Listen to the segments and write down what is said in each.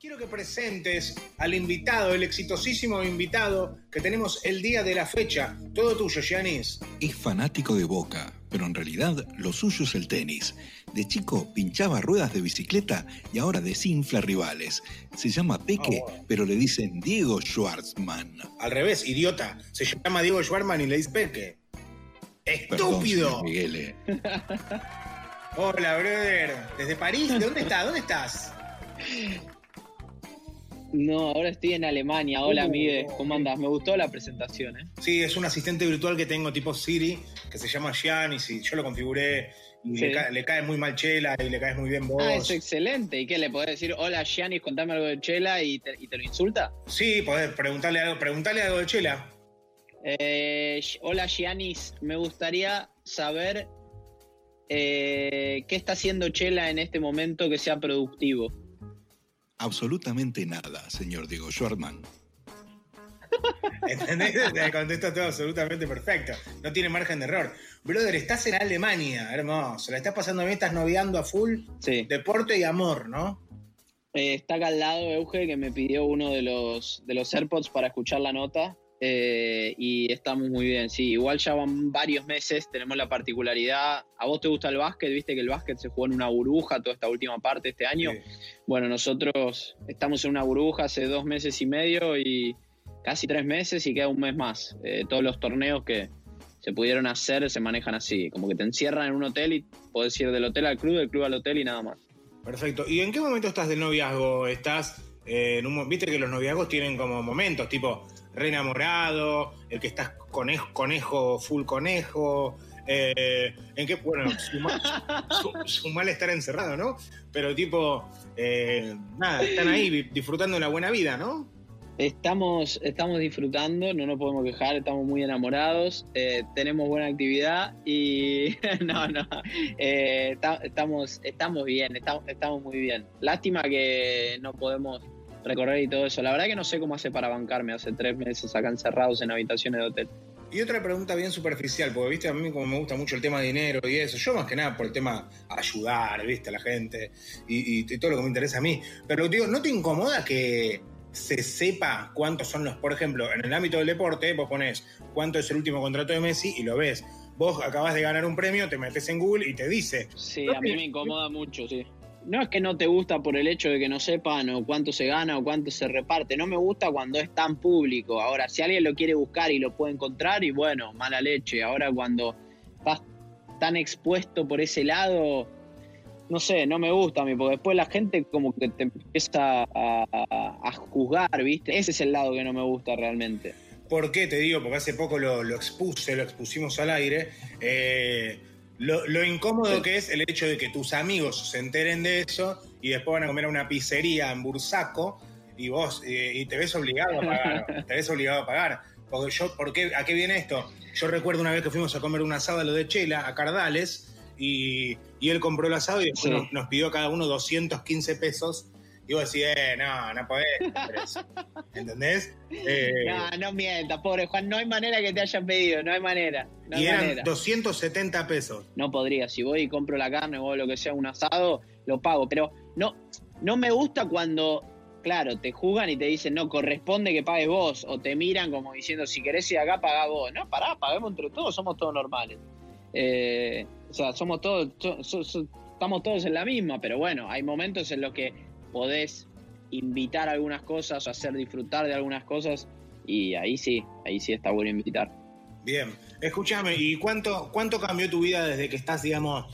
Quiero que presentes al invitado, el exitosísimo invitado que tenemos el día de la fecha. Todo tuyo, Giannis. Es fanático de Boca, pero en realidad lo suyo es el tenis. De chico pinchaba ruedas de bicicleta y ahora desinfla rivales. Se llama Peque, Ah, pero le dicen Diego Schwartzman. Al revés, idiota. Se llama Diego Schwarman y le dice Peque. Perdón, ¡Estúpido! eh. Hola, brother. ¿Desde París? ¿De dónde estás? ¿Dónde estás? No, ahora estoy en Alemania. Hola, Uh, Miguel. ¿Cómo andas? Me gustó la presentación, ¿eh? Sí, es un asistente virtual que tengo tipo Siri, que se llama Giannis y yo lo configuré y Sí. le, ca- le cae muy mal Chela y le caes muy bien vos. Ah, es excelente. ¿Y qué le podés decir? Hola, Giannis, contame algo de Chela y te, y te lo insulta? Sí, podés preguntarle algo, preguntarle algo de Chela. Eh, hola, Giannis. Me gustaría saber eh, qué está haciendo Chela en este momento que sea productivo. Absolutamente nada, señor Diego Schwartzman. ¿Entendés? Te contesto todo absolutamente perfecto. No tiene margen de error. Brother, estás en Alemania, hermoso. La estás pasando bien, estás noviando a full. Sí. Deporte y amor, ¿no? Eh, está acá al lado Euge que me pidió uno de los, de los AirPods para escuchar la nota. Eh, y estamos muy bien, sí. Igual ya van varios meses, tenemos la particularidad. ¿A vos te gusta el básquet? ¿Viste que el básquet se jugó en una burbuja toda esta última parte este año? Sí. Bueno, nosotros estamos en una burbuja hace dos meses y medio y casi tres meses y queda un mes más. Eh, todos los torneos que se pudieron hacer se manejan así, como que te encierran en un hotel y podés ir del hotel al club, del club al hotel y nada más. Perfecto. ¿Y en qué momento estás del noviazgo? ¿Estás eh, en un Viste que los noviazgos tienen como momentos, tipo re enamorado, el que estás conejo, conejo full conejo. eh, en qué, bueno, su, mal- estar encerrado, ¿no? Pero tipo, eh, nada, están ahí disfrutando de la buena vida, ¿no? Estamos, estamos disfrutando, no nos podemos quejar, estamos muy enamorados, eh, tenemos buena actividad y no, no, ta- estamos, estamos bien, estamos, estamos muy bien. Lástima que no podemos recorrer y todo eso. La verdad que no sé cómo hace para bancarme hace tres meses acá encerrados en habitaciones de hotel. Y otra pregunta bien superficial, porque viste, a mí como me gusta mucho el tema de dinero y eso, yo más que nada por el tema ayudar, viste, a la gente y, y- y todo lo que me interesa a mí. Pero digo, ¿no te incomoda que se sepa cuántos son los, por ejemplo, en el ámbito del deporte, vos pones cuánto es el último contrato de Messi y lo ves. Vos acabas de ganar un premio, te metes en Google y te dice. Sí, a mí me incomoda mucho, sí. No es que no te gusta por el hecho de que no sepan o cuánto se gana o cuánto se reparte. No me gusta cuando es tan público. Ahora, si alguien lo quiere buscar y lo puede encontrar, y bueno, mala leche. Ahora, cuando estás tan expuesto por ese lado, no sé, no me gusta a mí, porque después la gente como que te empieza a, a- juzgar, ¿viste? Ese es el lado que no me gusta realmente. ¿Por qué te digo? Porque hace poco lo, lo expuse, lo expusimos al aire. eh, lo, lo incómodo que es el hecho de que tus amigos se enteren de eso y después van a comer a una pizzería en Bursaco y vos eh, y te ves obligado a pagar. te ves obligado a pagar. Porque yo, ¿por qué, ¿A qué viene esto? Yo recuerdo una vez que fuimos a comer un asado a lo de Chela, a Cardales, y, y él compró el asado y después Sí. nos, nos pidió a cada uno 215 pesos. Y vos decís, eh, no, no podés. ¿Entendés? Eh, No, no mientas, pobre Juan, no hay manera que te hayan pedido, no hay manera. No hay y eran manera. 270 pesos. no podría. Si voy y compro la carne o lo que sea, un asado, lo pago. Pero no, no me gusta cuando, claro, te juzgan y te dicen, no, corresponde que pagues vos. O te miran como diciendo, si querés ir acá, pagá vos. No, pará, paguemos entre todos, somos todos normales. Eh, o sea, somos todos, so- so- so- estamos todos en la misma, pero bueno, hay momentos en los que podés invitar algunas cosas, o hacer disfrutar de algunas cosas, y ahí sí, ahí sí está bueno invitar. Bien. Escúchame, ¿y cuánto, cuánto cambió tu vida desde que estás, digamos,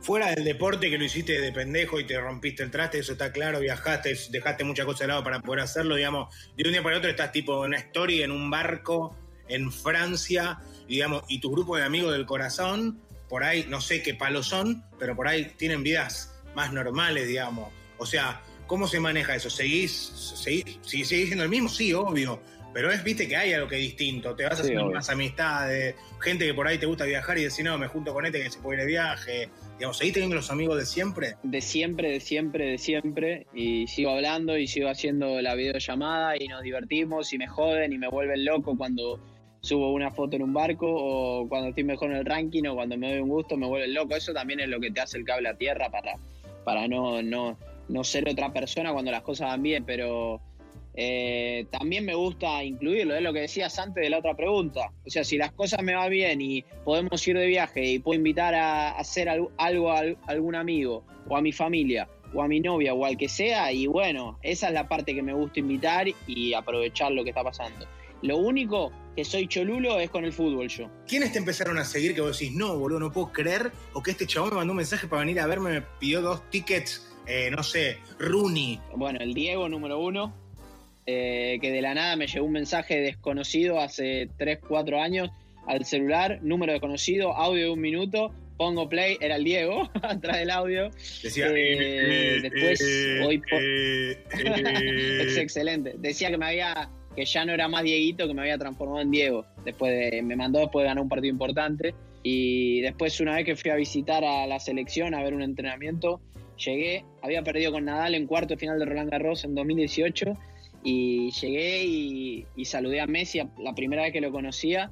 fuera del deporte que lo hiciste de pendejo y te rompiste el traste? Eso está claro, viajaste, dejaste muchas cosas de lado para poder hacerlo, digamos. De un día para otro estás tipo en una story, en un barco, en Francia, digamos, y tu grupo de amigos del corazón, por ahí, no sé qué palos son, pero por ahí tienen vidas más normales, digamos. O sea, ¿Cómo se maneja eso? ¿Seguís, seguís, seguís siendo el mismo? Sí, obvio. Pero es, viste, que hay algo que es distinto. Te vas Sí, haciendo obvio. más amistades, gente que por ahí te gusta viajar y decir, no, me junto con este que se puede ir de viaje. Digamos, ¿seguís teniendo los amigos de siempre? de siempre, de siempre, de siempre. Y sigo hablando y sigo haciendo la videollamada y nos divertimos y me joden y me vuelven loco cuando subo una foto en un barco o cuando estoy mejor en el ranking o cuando me doy un gusto me vuelven loco. Eso también es lo que te hace el cable a tierra para, para no, no, no ser otra persona cuando las cosas van bien. Pero eh, también me gusta incluirlo, es lo que decías antes de la otra pregunta. O sea, si las cosas me van bien y podemos ir de viaje y puedo invitar a, hacer al- algo a al- algún amigo o a mi familia o a mi novia o al que sea, y bueno, esa es la parte que me gusta invitar y aprovechar lo que está pasando. Lo único que soy cholulo es con el fútbol yo. ¿Quiénes te empezaron a seguir que vos decís, no, boludo, no puedo creer? O que este chabón me mandó un mensaje para venir a verme, me pidió dos tickets, eh, no sé, Rooney. Bueno, el Diego número uno, eh, que de la nada me llegó un mensaje desconocido hace 3, 4 años al celular, número desconocido, audio de un minuto, pongo play, era el Diego, atrás del audio. Decía, Eh, después, hoy por- eh, eh, Es excelente. Decía que me había, que ya no era más Dieguito, que me había transformado en Diego. Después de, me mandó después de ganar un partido importante. Y después, una vez que fui a visitar a la selección a ver un entrenamiento, llegué, había perdido con Nadal en cuarto de final de Roland Garros en 2018. Y llegué y, y saludé a Messi la primera vez que lo conocía.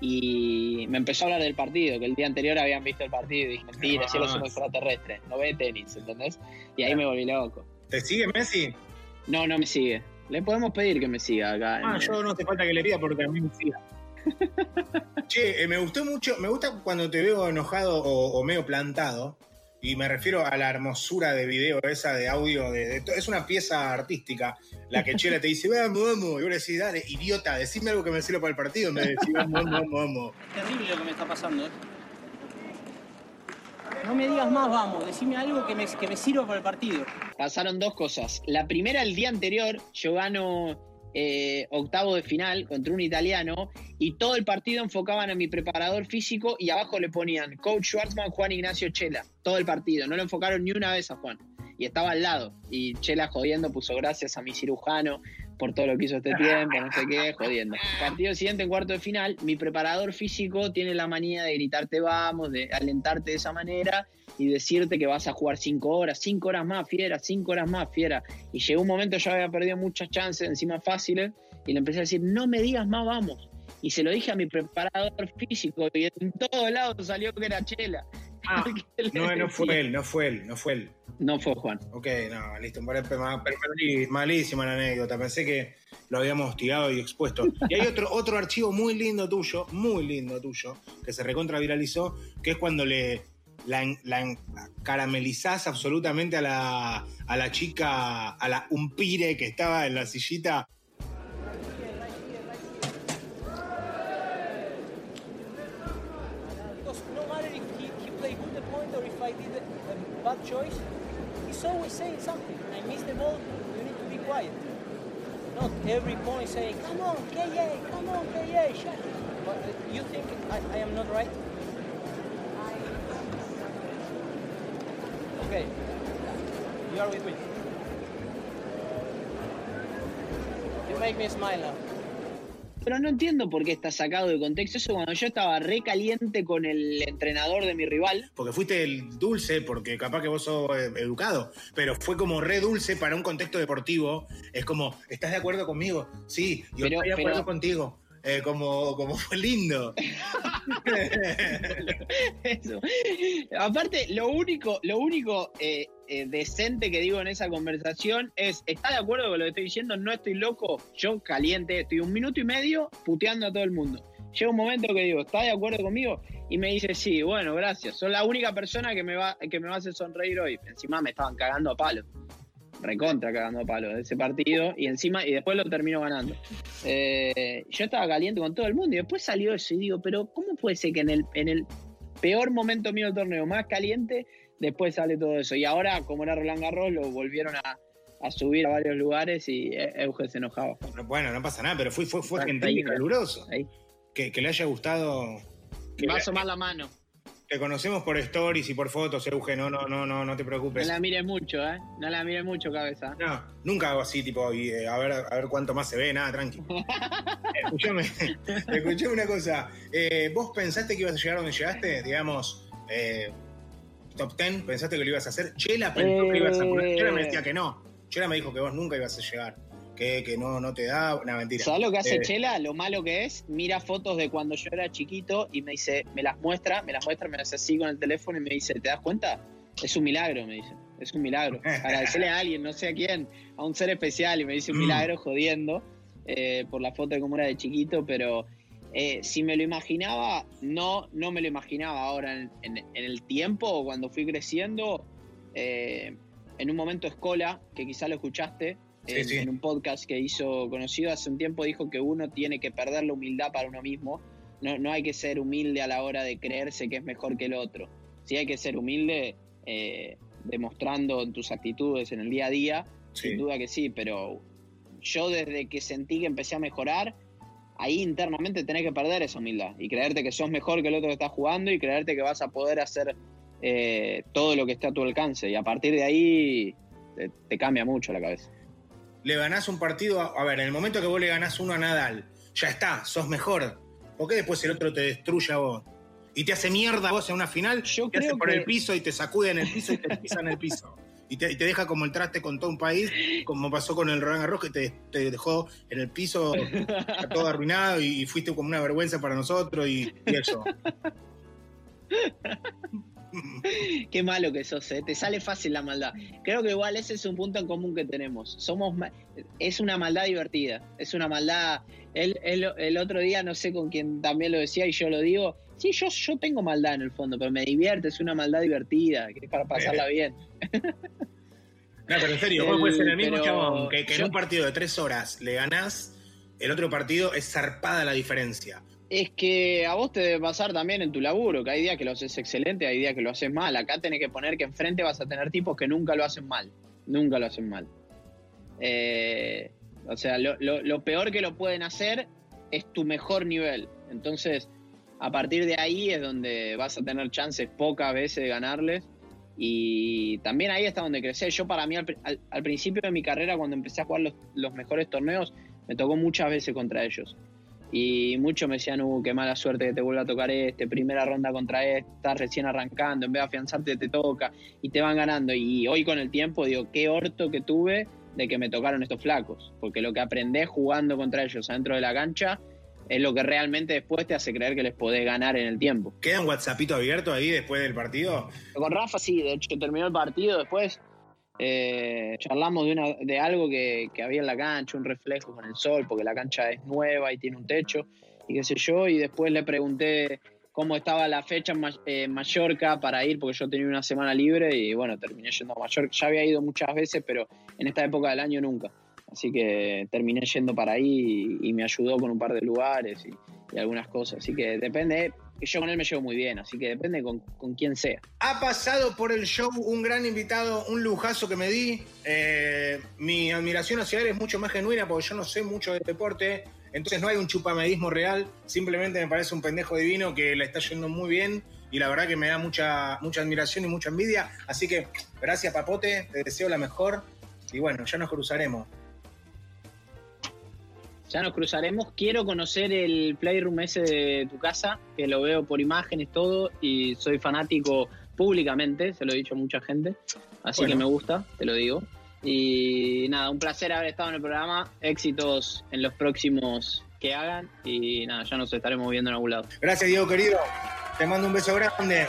Y me empezó a hablar del partido, que el día anterior habían visto el partido y dije, mentira, cielo es un extraterrestre, no ve tenis, ¿entendés? Y ahí me volví loco. ¿Te sigue Messi? No, no me sigue. Le podemos pedir que me siga acá. Ah, yo no hace falta que le pida porque a mí me siga. che, eh, me gustó mucho, me gusta cuando te veo enojado o, o medio plantado. Y me refiero a la hermosura de video esa de audio. De, de es una pieza artística. La que Chela te dice, vamos, vamos. Y vos le decís, dale, idiota, decime algo que me sirva para el partido. Me decís, vamos, vamos, vamos, vamos. terrible lo que me está pasando. ¿eh? No me digas más, vamos, decime algo que me, que me sirva para el partido. Pasaron dos cosas. La primera, el día anterior, yo gano eh, octavo de final contra un italiano y todo el partido enfocaban a mi preparador físico y abajo le ponían Coach Schwartzman, Juan Ignacio Chela. Todo el partido. No lo enfocaron ni una vez a Juan. Y estaba al lado. Y Chela jodiendo puso gracias a mi cirujano por todo lo que hizo este tiempo, no sé qué, jodiendo. Partido siguiente en cuarto de final, mi preparador físico tiene la manía de gritarte vamos, de alentarte de esa manera y decirte que vas a jugar cinco horas, cinco horas más, fiera, cinco horas más, fiera. Y llegó un momento, yo había perdido muchas chances, encima fáciles, y le empecé a decir, no me digas más, vamos. Y se lo dije a mi preparador físico, y en todos lados salió que era Chela. Ah, No, no fue él, no fue él, no fue él. No fue Juan. Ok, no, listo. mal- mal- mal- Malísima la anécdota. Pensé que lo habíamos hostigado y expuesto. Y hay otro, otro archivo muy lindo tuyo, muy lindo tuyo, que se recontra viralizó, que es cuando le la, la en- caramelizás absolutamente a la, a la chica, a la umpire que estaba en la sillita. Every point saying, come on, KA, come on, KA, shut But uh, you think I, I am not right? Okay, you are with me. You make me smile now. Pero no entiendo por qué está sacado de contexto eso cuando yo estaba re caliente con el entrenador de mi rival. Porque fuiste el dulce, porque capaz que vos sos eh, educado, pero fue como re dulce para un contexto deportivo. Es como, ¿estás de acuerdo conmigo? Sí, yo Pero- estoy de acuerdo pero- contigo. Eh, como, como fue lindo. Eso. Aparte, lo único, lo único eh, eh, decente que digo en esa conversación es, ¿está de acuerdo con lo que estoy diciendo? No estoy loco, yo caliente, estoy un minuto y medio puteando a todo el mundo. Llega un momento que digo, ¿está de acuerdo conmigo? Y me dice, sí, bueno, gracias. Son la única persona que me va, que me va a hacer sonreír hoy. Encima me estaban cagando a palo. Recontra cagando a palo de ese partido. Y encima, y después lo termino ganando. Eh, yo estaba caliente con todo el mundo y después salió eso y digo, pero ¿cómo puede ser que en el, en el peor momento mío del torneo, más caliente, después sale todo eso? Y ahora, como era Roland Garros, lo volvieron a, a subir a varios lugares y eh, Euge se enojaba. Bueno, no pasa nada, pero fue, fue, fue gentil y caluroso. Que, que le haya gustado. Que Va a asomar la mano. te conocemos por stories y por fotos, Euge, no, no, no, no, no te No preocupes. la mires mucho, ¿eh? No la mires mucho, cabeza. No, nunca hago así, tipo, y, eh, a, ver, a ver cuánto más se ve, nada, tranqui. escuchame, escuchame una cosa. Eh, ¿Vos pensaste que ibas a llegar donde llegaste? Digamos, eh, top 10, ¿pensaste que lo ibas a hacer? Chela pensó que lo ibas a poner. Eh. Chela me decía que no. Chela me dijo que vos nunca ibas a llegar. Que, que no, no te da. Una mentira. ¿Sabes lo que hace Eh, Chela? Lo malo que es, mira fotos de cuando yo era chiquito y me dice, me las muestra, me las muestra, me las hace así con el teléfono y me dice, ¿te das cuenta? Es un milagro, me dice. Es un milagro. Agradecerle a alguien, no sé a quién, a un ser especial y me dice un Mm. milagro jodiendo eh, por la foto de cómo era de chiquito, pero eh, si me lo imaginaba, no, no me lo imaginaba ahora en, en- en el tiempo, cuando fui creciendo, eh, en un momento Escola, que quizá lo escuchaste, Sí, en, sí. en un podcast que hizo conocido hace un tiempo, dijo que uno tiene que perder la humildad para uno mismo. No, no hay que ser humilde a la hora de creerse que es mejor que el otro. Sí hay que ser humilde eh, demostrando en tus actitudes en el día a día, Sí. sin duda que sí, pero yo desde que sentí que empecé a mejorar, ahí internamente tenés que perder esa humildad y creerte que sos mejor que el otro que está jugando y creerte que vas a poder hacer eh, todo lo que esté a tu alcance. Y a partir de ahí te, te cambia mucho la cabeza. le ganás un partido, a, a ver, en el momento que vos le ganás uno a Nadal, ya está, sos mejor. ¿Por qué después el otro te destruye a vos? Y te hace mierda a vos en una final, Yo te hace por que- el piso y te sacude en el piso y te pisa en el piso. Y te, y te deja como el traste con todo un país, como pasó con el Roland Garros, que te, te dejó en el piso todo arruinado y, fuiste como una vergüenza para nosotros y, y eso. Qué malo que sos, ¿eh? te sale fácil la maldad. Creo que igual ese es un punto en común que tenemos. Somos es una maldad divertida, es una maldad. El, el- el otro día no sé con quién también lo decía y yo lo digo. Sí, yo, yo tengo maldad en el fondo, pero me divierte, es una maldad divertida, que es para pasarla bien. No, pero en serio, vos El- puedes ser el mismo chabón que, que en un partido de tres horas le ganás, el otro partido es zarpada la diferencia. Es que a vos te debe pasar también en tu laburo, que hay días que lo haces excelente, hay días que lo haces mal. Acá tenés que poner que enfrente vas a tener tipos que nunca lo hacen mal. Nunca lo hacen mal. Eh, o sea, lo, peor que lo pueden hacer es tu mejor nivel. Entonces, a partir de ahí es donde vas a tener chances pocas veces de ganarles. Y también ahí está donde crecer. Yo para mí al, pri- al- al principio de mi carrera, cuando empecé a jugar los mejores torneos, me tocó muchas veces contra ellos. Y muchos me decían, uh, qué mala suerte que te vuelva a tocar este, primera ronda contra este, estás recién arrancando, en vez de afianzarte te toca y te van ganando. Y hoy con el tiempo digo, qué orto que tuve de que me tocaron estos flacos, porque lo que aprendés jugando contra ellos adentro de la cancha es lo que realmente después te hace creer que les podés ganar en el tiempo. ¿Queda un WhatsAppito abierto ahí después del partido? Con Rafa sí, de hecho terminó el partido después. Eh, charlamos de, una, de algo que, había en la cancha, un reflejo con el sol, porque la cancha es nueva y tiene un techo, y qué sé yo, y después le pregunté cómo estaba la fecha en eh, Mallorca para ir, porque yo tenía una semana libre y bueno, terminé yendo a Mallorca. Ya había ido muchas veces, pero en esta época del año nunca. Así que terminé yendo para ahí y, me ayudó con un par de lugares y, y algunas cosas. Así que depende, yo con él me llevo muy bien, así que depende con, con quién sea. Ha pasado por el show un gran invitado, un lujazo que me di. Eh, mi admiración hacia él es mucho más genuina porque yo no sé mucho de deporte. Entonces no hay un chupamedismo real. Simplemente me parece un pendejo divino que le está yendo muy bien. Y la verdad que me da mucha, mucha admiración y mucha envidia. Así que gracias, Papote. Te deseo la mejor. Y bueno, ya nos cruzaremos. Ya nos cruzaremos. Quiero conocer el Playroom ese de tu casa, que lo veo por imágenes, todo, y soy fanático públicamente, se lo he dicho a mucha gente, así Bueno. que me gusta, te lo digo. Y nada, un placer haber estado en el programa, éxitos en los próximos que hagan, y nada, ya nos estaremos viendo en algún lado. Gracias, Diego querido. Te mando un beso grande.